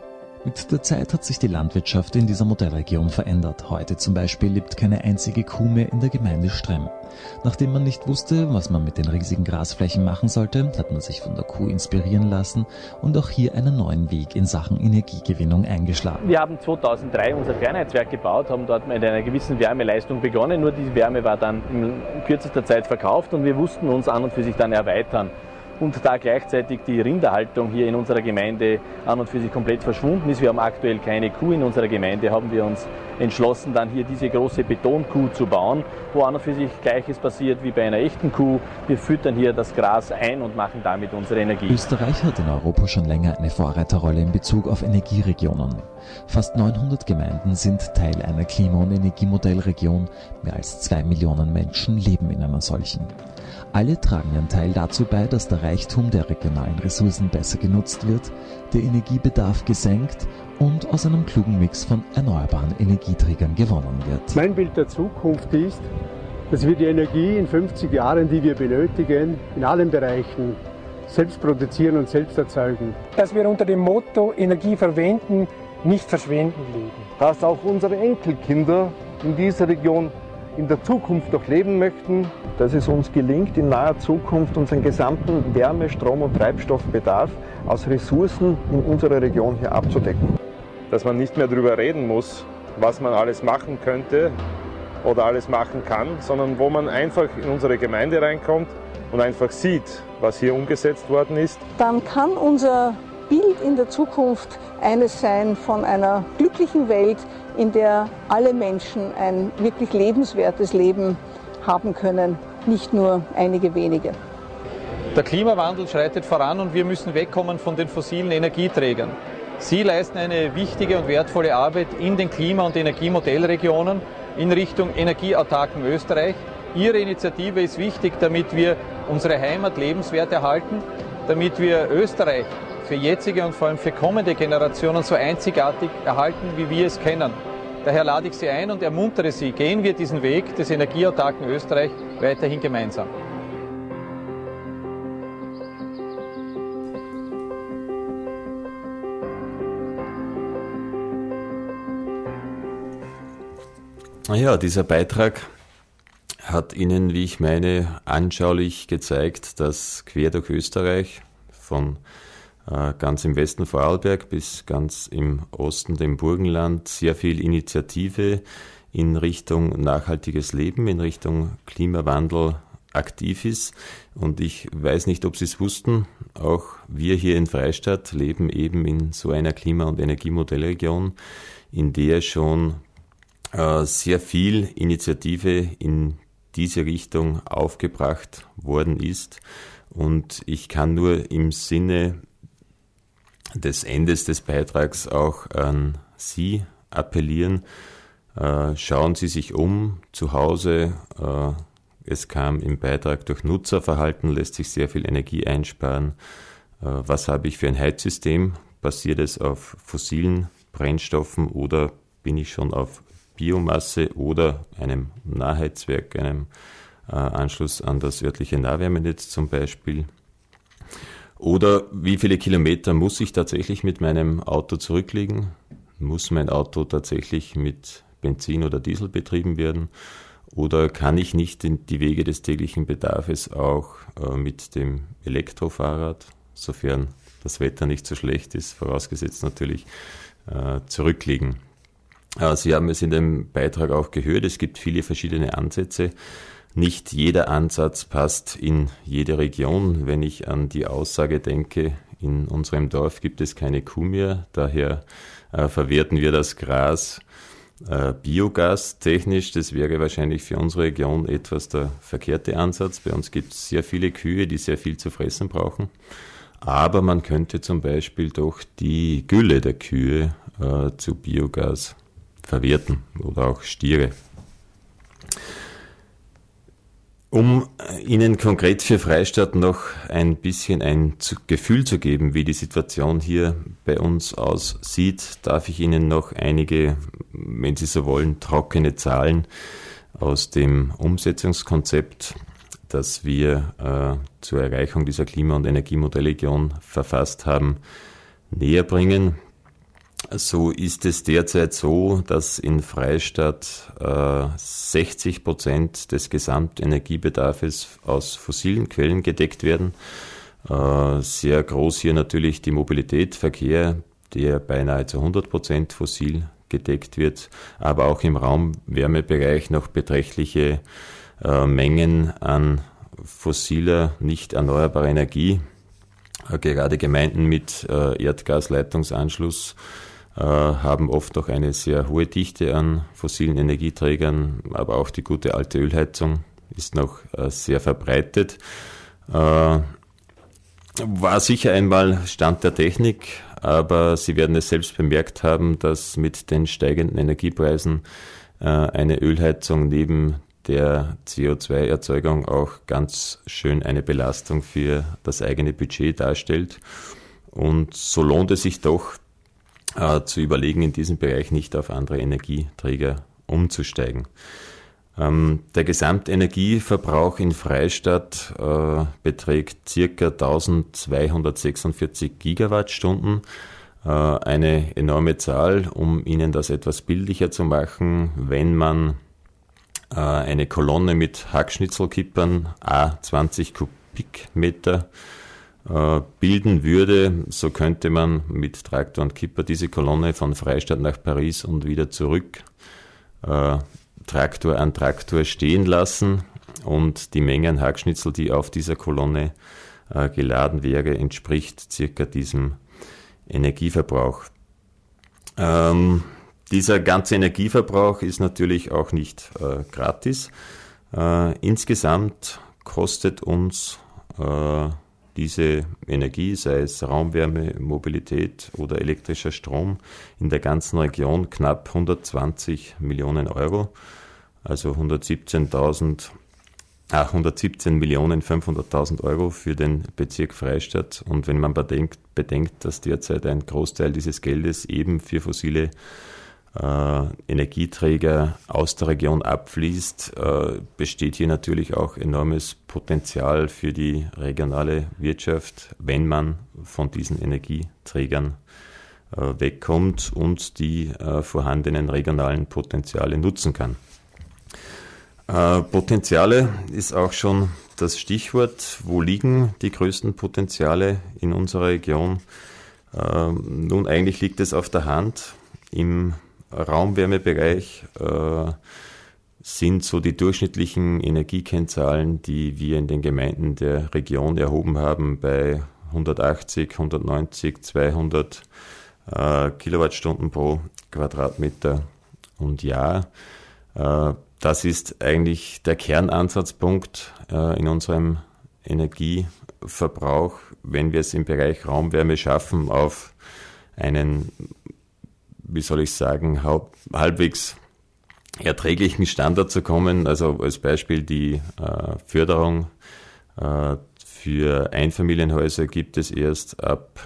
Mit der Zeit hat sich die Landwirtschaft in dieser Modellregion verändert. Heute zum Beispiel lebt keine einzige Kuh mehr in der Gemeinde Stremm. Nachdem man nicht wusste, was man mit den riesigen Grasflächen machen sollte, hat man sich von der Kuh inspirieren lassen und auch hier einen neuen Weg in Sachen Energiegewinnung eingeschlagen. Wir haben 2003 unser Fernheitswerk gebaut, haben dort mit einer gewissen Wärmeleistung begonnen, nur diese Wärme war dann in kürzester Zeit verkauft und wir mussten uns an und für sich dann erweitern und da gleichzeitig die Rinderhaltung hier in unserer Gemeinde an und für sich komplett verschwunden ist. Wir haben aktuell keine Kuh in unserer Gemeinde, haben wir uns entschlossen, dann hier diese große Betonkuh zu bauen, wo an und für sich Gleiches passiert wie bei einer echten Kuh. Wir füttern hier das Gras ein und machen damit unsere Energie. Österreich hat in Europa schon länger eine Vorreiterrolle in Bezug auf Energieregionen. Fast 900 Gemeinden sind Teil einer Klima- und Energiemodellregion. Mehr als zwei Millionen Menschen leben in einer solchen. Alle tragen ihren Teil dazu bei, dass der Reichtum der regionalen Ressourcen besser genutzt wird, der Energiebedarf gesenkt und aus einem klugen Mix von erneuerbaren Energieträgern gewonnen wird. Mein Bild der Zukunft ist, dass wir die Energie in 50 Jahren, die wir benötigen, in allen Bereichen selbst produzieren und selbst erzeugen. Dass wir unter dem Motto Energie verwenden, nicht verschwenden leben. Dass auch unsere Enkelkinder in dieser Region in der Zukunft noch leben möchten. Dass es uns gelingt, in naher Zukunft unseren gesamten Wärme-, Strom- und Treibstoffbedarf aus Ressourcen in unserer Region hier abzudecken. Dass man nicht mehr darüber reden muss, was man alles machen könnte oder alles machen kann, sondern wo man einfach in unsere Gemeinde reinkommt und einfach sieht, was hier umgesetzt worden ist. Dann kann unser Bild in der Zukunft eines sein von einer glücklichen Welt, in der alle Menschen ein wirklich lebenswertes Leben haben können, nicht nur einige wenige. Der Klimawandel schreitet voran und wir müssen wegkommen von den fossilen Energieträgern. Sie leisten eine wichtige und wertvolle Arbeit in den Klima- und Energiemodellregionen in Richtung energieautarken Österreich. Ihre Initiative ist wichtig, damit wir unsere Heimat lebenswert erhalten, damit wir Österreich für jetzige und vor allem für kommende Generationen so einzigartig erhalten, wie wir es kennen. Daher lade ich Sie ein und ermuntere Sie, gehen wir diesen Weg des energieautarken Österreich weiterhin gemeinsam. Ja, dieser Beitrag hat Ihnen, wie ich meine, anschaulich gezeigt, dass quer durch Österreich von ganz im Westen Vorarlberg bis ganz im Osten, dem Burgenland, sehr viel Initiative in Richtung nachhaltiges Leben, in Richtung Klimawandel aktiv ist. Und ich weiß nicht, ob Sie es wussten, auch wir hier in Freistadt leben eben in so einer Klima- und Energiemodellregion, in der schon äh, sehr viel Initiative in diese Richtung aufgebracht worden ist. Und ich kann nur im Sinne des Endes des Beitrags auch an Sie appellieren. Äh, schauen Sie sich um zu Hause. Äh, es kam im Beitrag durch Nutzerverhalten, lässt sich sehr viel Energie einsparen. Äh, was habe ich für ein Heizsystem? Basiert es auf fossilen Brennstoffen oder bin ich schon auf Biomasse oder einem Nahheizwerk, einem Anschluss an das örtliche Nahwärmenetz zum Beispiel? Oder wie viele Kilometer muss ich tatsächlich mit meinem Auto zurücklegen? Muss mein Auto tatsächlich mit Benzin oder Diesel betrieben werden? Oder kann ich nicht die Wege des täglichen Bedarfs auch äh, mit dem Elektrofahrrad, sofern das Wetter nicht so schlecht ist, vorausgesetzt natürlich, äh, zurückliegen. Äh, Sie haben es in dem Beitrag auch gehört, es gibt viele verschiedene Ansätze. Nicht jeder Ansatz passt in jede Region. Wenn ich an die Aussage denke, in unserem Dorf gibt es keine Kuh mehr, daher äh, verwerten wir das Gras äh, Biogas technisch. Das wäre wahrscheinlich für unsere Region etwas der verkehrte Ansatz. Bei uns gibt es sehr viele Kühe, die sehr viel zu fressen brauchen. Aber man könnte zum Beispiel doch die Gülle der Kühe äh, zu Biogas verwerten oder auch Stiere. Um Ihnen konkret für Freistadt noch ein bisschen ein Gefühl zu geben, wie die Situation hier bei uns aussieht, darf ich Ihnen noch einige, wenn Sie so wollen, trockene Zahlen aus dem Umsetzungskonzept, das wir äh, zur Erreichung dieser Klima- und Energiemodellregion verfasst haben, näher bringen. So ist es derzeit so, dass in Freistadt äh, 60 Prozent des Gesamtenergiebedarfs aus fossilen Quellen gedeckt werden. Äh, sehr groß hier natürlich die Mobilität, Verkehr, der beinahe zu 100 Prozent fossil gedeckt wird, aber auch im Raumwärmebereich noch beträchtliche äh, Mengen an fossiler, nicht erneuerbarer Energie. Äh, gerade Gemeinden mit äh, Erdgasleitungsanschluss haben oft noch eine sehr hohe Dichte an fossilen Energieträgern, aber auch die gute alte Ölheizung ist noch äh, sehr verbreitet. Äh, war sicher einmal Stand der Technik, aber Sie werden es selbst bemerkt haben, dass mit den steigenden Energiepreisen eine Ölheizung neben der CO2-Erzeugung auch ganz schön eine Belastung für das eigene Budget darstellt. Und so lohnt es sich doch, äh, zu überlegen, in diesem Bereich nicht auf andere Energieträger umzusteigen. Ähm, der Gesamtenergieverbrauch in Freistadt äh, beträgt circa 1246 Gigawattstunden. Äh, eine enorme Zahl, um Ihnen das etwas bildlicher zu machen, wenn man äh, eine Kolonne mit Hackschnitzelkippern A 20 Kubikmeter bilden würde, so könnte man mit Traktor und Kipper diese Kolonne von Freistadt nach Paris und wieder zurück äh, Traktor an Traktor stehen lassen und die Menge an Hackschnitzel, die auf dieser Kolonne äh, geladen wäre, entspricht circa diesem Energieverbrauch. Ähm, dieser ganze Energieverbrauch ist natürlich auch nicht äh, gratis. Äh, insgesamt kostet uns äh, diese Energie, sei es Raumwärme, Mobilität oder elektrischer Strom, in der ganzen Region knapp 120 Millionen Euro, also 117.000 Ah, 117 Millionen 500.000 Euro für den Bezirk Freistadt. Und wenn man bedenkt, bedenkt, dass derzeit ein Großteil dieses Geldes eben für fossile Energieträger aus der Region abfließt, äh, besteht hier natürlich auch enormes Potenzial für die regionale Wirtschaft, wenn man von diesen Energieträgern äh, wegkommt und die äh, vorhandenen regionalen Potenziale nutzen kann. Äh, Potenziale ist auch schon das Stichwort. Wo liegen die größten Potenziale in unserer Region? Nun, eigentlich liegt es auf der Hand. Im Raumwärmebereich äh, sind so die durchschnittlichen Energiekennzahlen, die wir in den Gemeinden der Region erhoben haben, bei 180, 190, 200 äh, Kilowattstunden pro Quadratmeter und Jahr. Äh, das ist eigentlich der Kernansatzpunkt äh, in unserem Energieverbrauch, wenn wir es im Bereich Raumwärme schaffen, auf einen wie soll ich sagen, halbwegs erträglichen Standard zu kommen. Also als Beispiel die äh, Förderung äh, für Einfamilienhäuser gibt es erst ab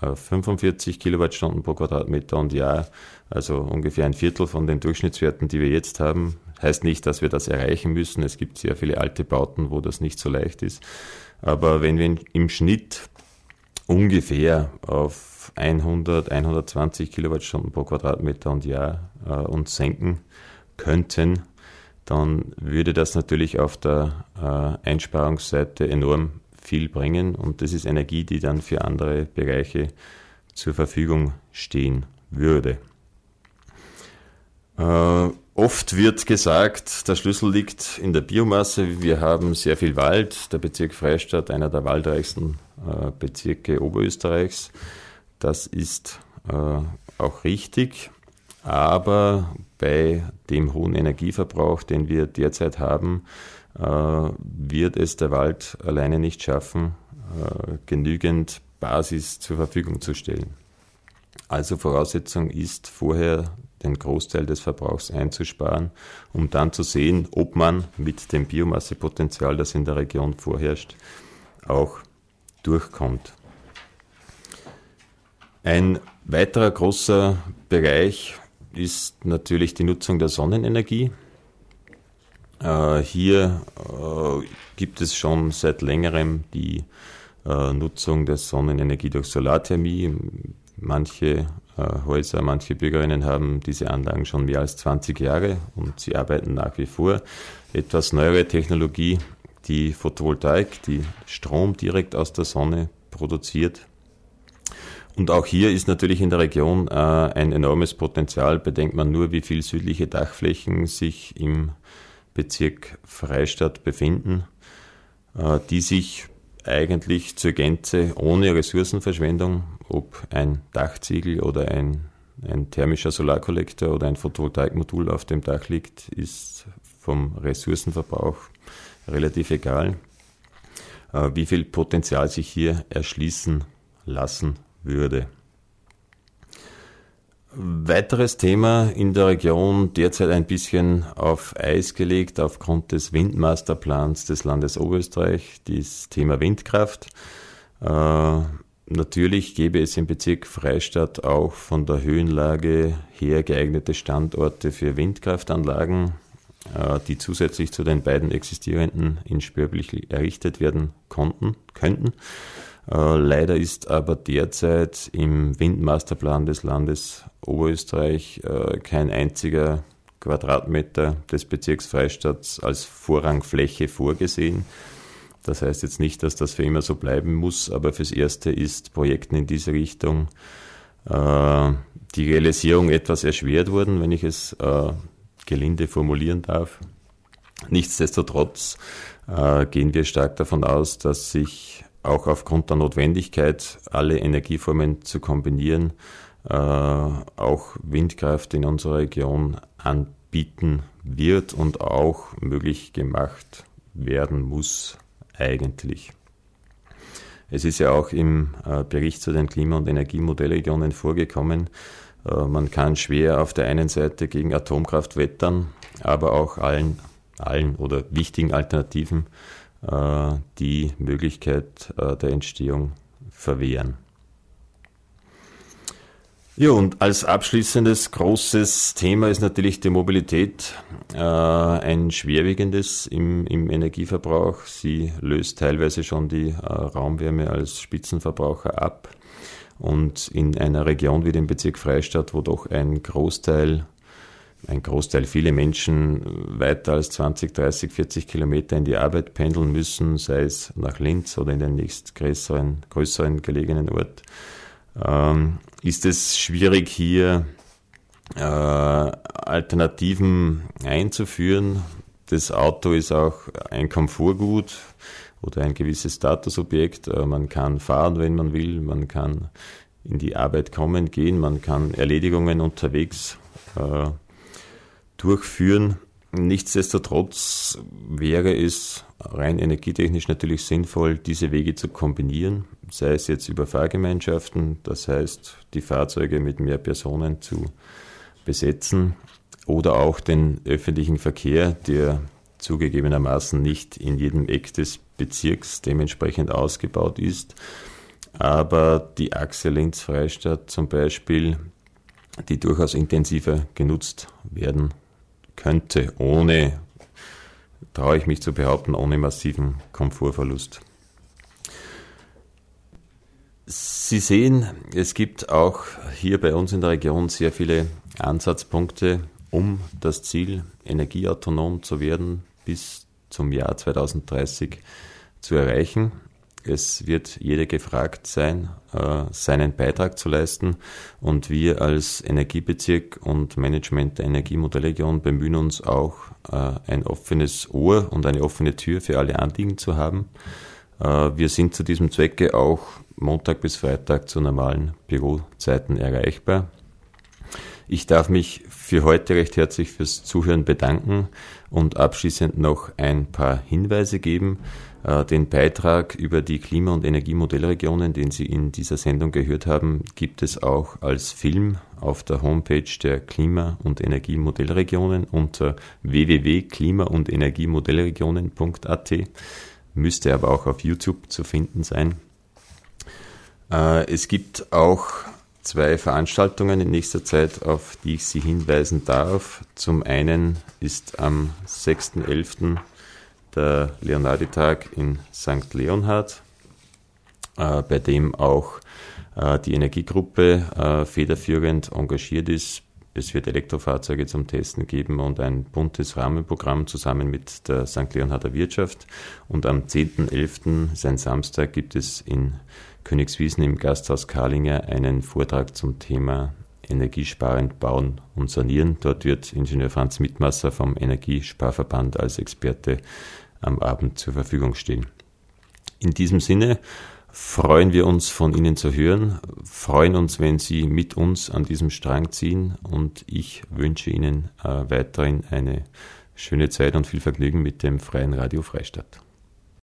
äh, 45 Kilowattstunden pro Quadratmeter und Jahr, also ungefähr ein Viertel von den Durchschnittswerten, die wir jetzt haben. Heißt nicht, dass wir das erreichen müssen. Es gibt sehr viele alte Bauten, wo das nicht so leicht ist. Aber wenn wir im Schnitt ungefähr auf 100, 120 Kilowattstunden pro Quadratmeter und Jahr äh, uns senken könnten, dann würde das natürlich auf der äh, Einsparungsseite enorm viel bringen und das ist Energie, die dann für andere Bereiche zur Verfügung stehen würde. Äh, oft wird gesagt, der Schlüssel liegt in der Biomasse. Wir haben sehr viel Wald. Der Bezirk Freistadt, einer der waldreichsten äh, Bezirke Oberösterreichs. Das ist äh, auch richtig. Aber bei dem hohen Energieverbrauch, den wir derzeit haben, äh, wird es der Wald alleine nicht schaffen, äh, genügend Basis zur Verfügung zu stellen. Also Voraussetzung ist vorher den Großteil des Verbrauchs einzusparen, um dann zu sehen, ob man mit dem Biomassepotenzial, das in der Region vorherrscht, auch durchkommt. Ein weiterer großer Bereich ist natürlich die Nutzung der Sonnenenergie. Äh, hier äh, gibt es schon seit längerem die äh, Nutzung der Sonnenenergie durch Solarthermie. Manche Häuser, manche Bürgerinnen haben diese Anlagen schon mehr als 20 Jahre und sie arbeiten nach wie vor. Etwas neuere Technologie, die Photovoltaik, die Strom direkt aus der Sonne produziert. Und auch hier ist natürlich in der Region äh, ein enormes Potenzial. Bedenkt man nur, wie viel südliche Dachflächen sich im Bezirk Freistadt befinden, äh, die sich eigentlich zur Gänze ohne Ressourcenverschwendung, ob ein Dachziegel oder ein, ein thermischer Solarkollektor oder ein Photovoltaikmodul auf dem Dach liegt, ist vom Ressourcenverbrauch relativ egal. Äh, wie viel Potenzial sich hier erschließen lassen würde. Weiteres Thema in der Region derzeit ein bisschen auf Eis gelegt aufgrund des Windmasterplans des Landes Oberösterreich, das Thema Windkraft. Äh, natürlich gäbe es im Bezirk Freistadt auch von der Höhenlage her geeignete Standorte für Windkraftanlagen, äh, die zusätzlich zu den beiden existierenden in Spörblich errichtet werden konnten, könnten. Äh, leider ist aber derzeit im Windmasterplan des Landes Oberösterreich äh, kein einziger Quadratmeter des Bezirks Freistadt als Vorrangfläche vorgesehen. Das heißt jetzt nicht, dass das für immer so bleiben muss, aber fürs Erste ist Projekten in diese Richtung äh, die Realisierung etwas erschwert worden, wenn ich es äh, gelinde formulieren darf. Nichtsdestotrotz äh, gehen wir stark davon aus, dass sich auch aufgrund der Notwendigkeit, alle Energieformen zu kombinieren, äh, auch Windkraft in unserer Region anbieten wird und auch möglich gemacht werden muss eigentlich. Es ist ja auch im äh, Bericht zu den Klima- und Energiemodellregionen vorgekommen, äh, man kann schwer auf der einen Seite gegen Atomkraft wettern, aber auch allen, allen oder wichtigen Alternativen die Möglichkeit äh, der Entstehung verwehren. Ja, und als abschließendes großes Thema ist natürlich die Mobilität äh, ein schwerwiegendes im, im, Energieverbrauch. Sie löst teilweise schon die äh, Raumwärme als Spitzenverbraucher ab. Und in einer Region wie dem Bezirk Freistadt, wo doch ein Großteil ein Großteil, viele Menschen weiter als 20, 30, 40 Kilometer in die Arbeit pendeln müssen, sei es nach Linz oder in den nächstgrößeren größeren gelegenen Ort, ähm, ist es schwierig hier äh, Alternativen einzuführen. Das Auto ist auch ein Komfortgut oder ein gewisses Statusobjekt. Äh, man kann fahren, wenn man will, man kann in die Arbeit kommen, gehen, man kann Erledigungen unterwegs äh, durchführen. Nichtsdestotrotz wäre es rein energietechnisch natürlich sinnvoll, diese Wege zu kombinieren, sei es jetzt über Fahrgemeinschaften, das heißt die Fahrzeuge mit mehr Personen zu besetzen oder auch den öffentlichen Verkehr, der zugegebenermaßen nicht in jedem Eck des Bezirks dementsprechend ausgebaut ist. Aber die Achse Linz-Freistadt zum Beispiel, die durchaus intensiver genutzt werden könnte, ohne, traue ich mich zu behaupten, ohne massiven Komfortverlust. Sie sehen, es gibt auch hier bei uns in der Region sehr viele Ansatzpunkte, um das Ziel, energieautonom zu werden, bis zum Jahr 2030 zu erreichen. Es wird jeder gefragt sein, äh, seinen Beitrag zu leisten. Und wir als Energiebezirk und Management der Energiemodellregion bemühen uns auch, äh, ein offenes Ohr und eine offene Tür für alle Anliegen zu haben. Äh, wir sind zu diesem Zwecke auch Montag bis Freitag zu normalen Bürozeiten erreichbar. Ich darf mich für heute recht herzlich fürs Zuhören bedanken und abschließend noch ein paar Hinweise geben. Äh, den Beitrag über die Klima- und Energiemodellregionen, den Sie in dieser Sendung gehört haben, gibt es auch als Film auf der Homepage der Klima- und Energiemodellregionen unter www.klima- und Energiemodellregionen.at. Müsste aber auch auf YouTube zu finden sein. Äh, es gibt auch zwei Veranstaltungen in nächster Zeit, auf die ich Sie hinweisen darf. Zum einen ist am 6.11. der Leonardi-Tag in St. Leonhard, äh, bei dem auch äh, die Energiegruppe äh, federführend engagiert ist. Es wird Elektrofahrzeuge zum Testen geben und ein buntes Rahmenprogramm zusammen mit der St. Leonharder Wirtschaft. Und am 10.11., sein Samstag, gibt es in Königswiesen im Gasthaus Karlinger einen Vortrag zum Thema Energiesparend bauen und sanieren. Dort wird Ingenieur Franz Mitmasser vom Energiesparverband als Experte am Abend zur Verfügung stehen. In diesem Sinne freuen wir uns von Ihnen zu hören, freuen uns, wenn Sie mit uns an diesem Strang ziehen und ich wünsche Ihnen äh, weiterhin eine schöne Zeit und viel Vergnügen mit dem Freien Radio Freistadt.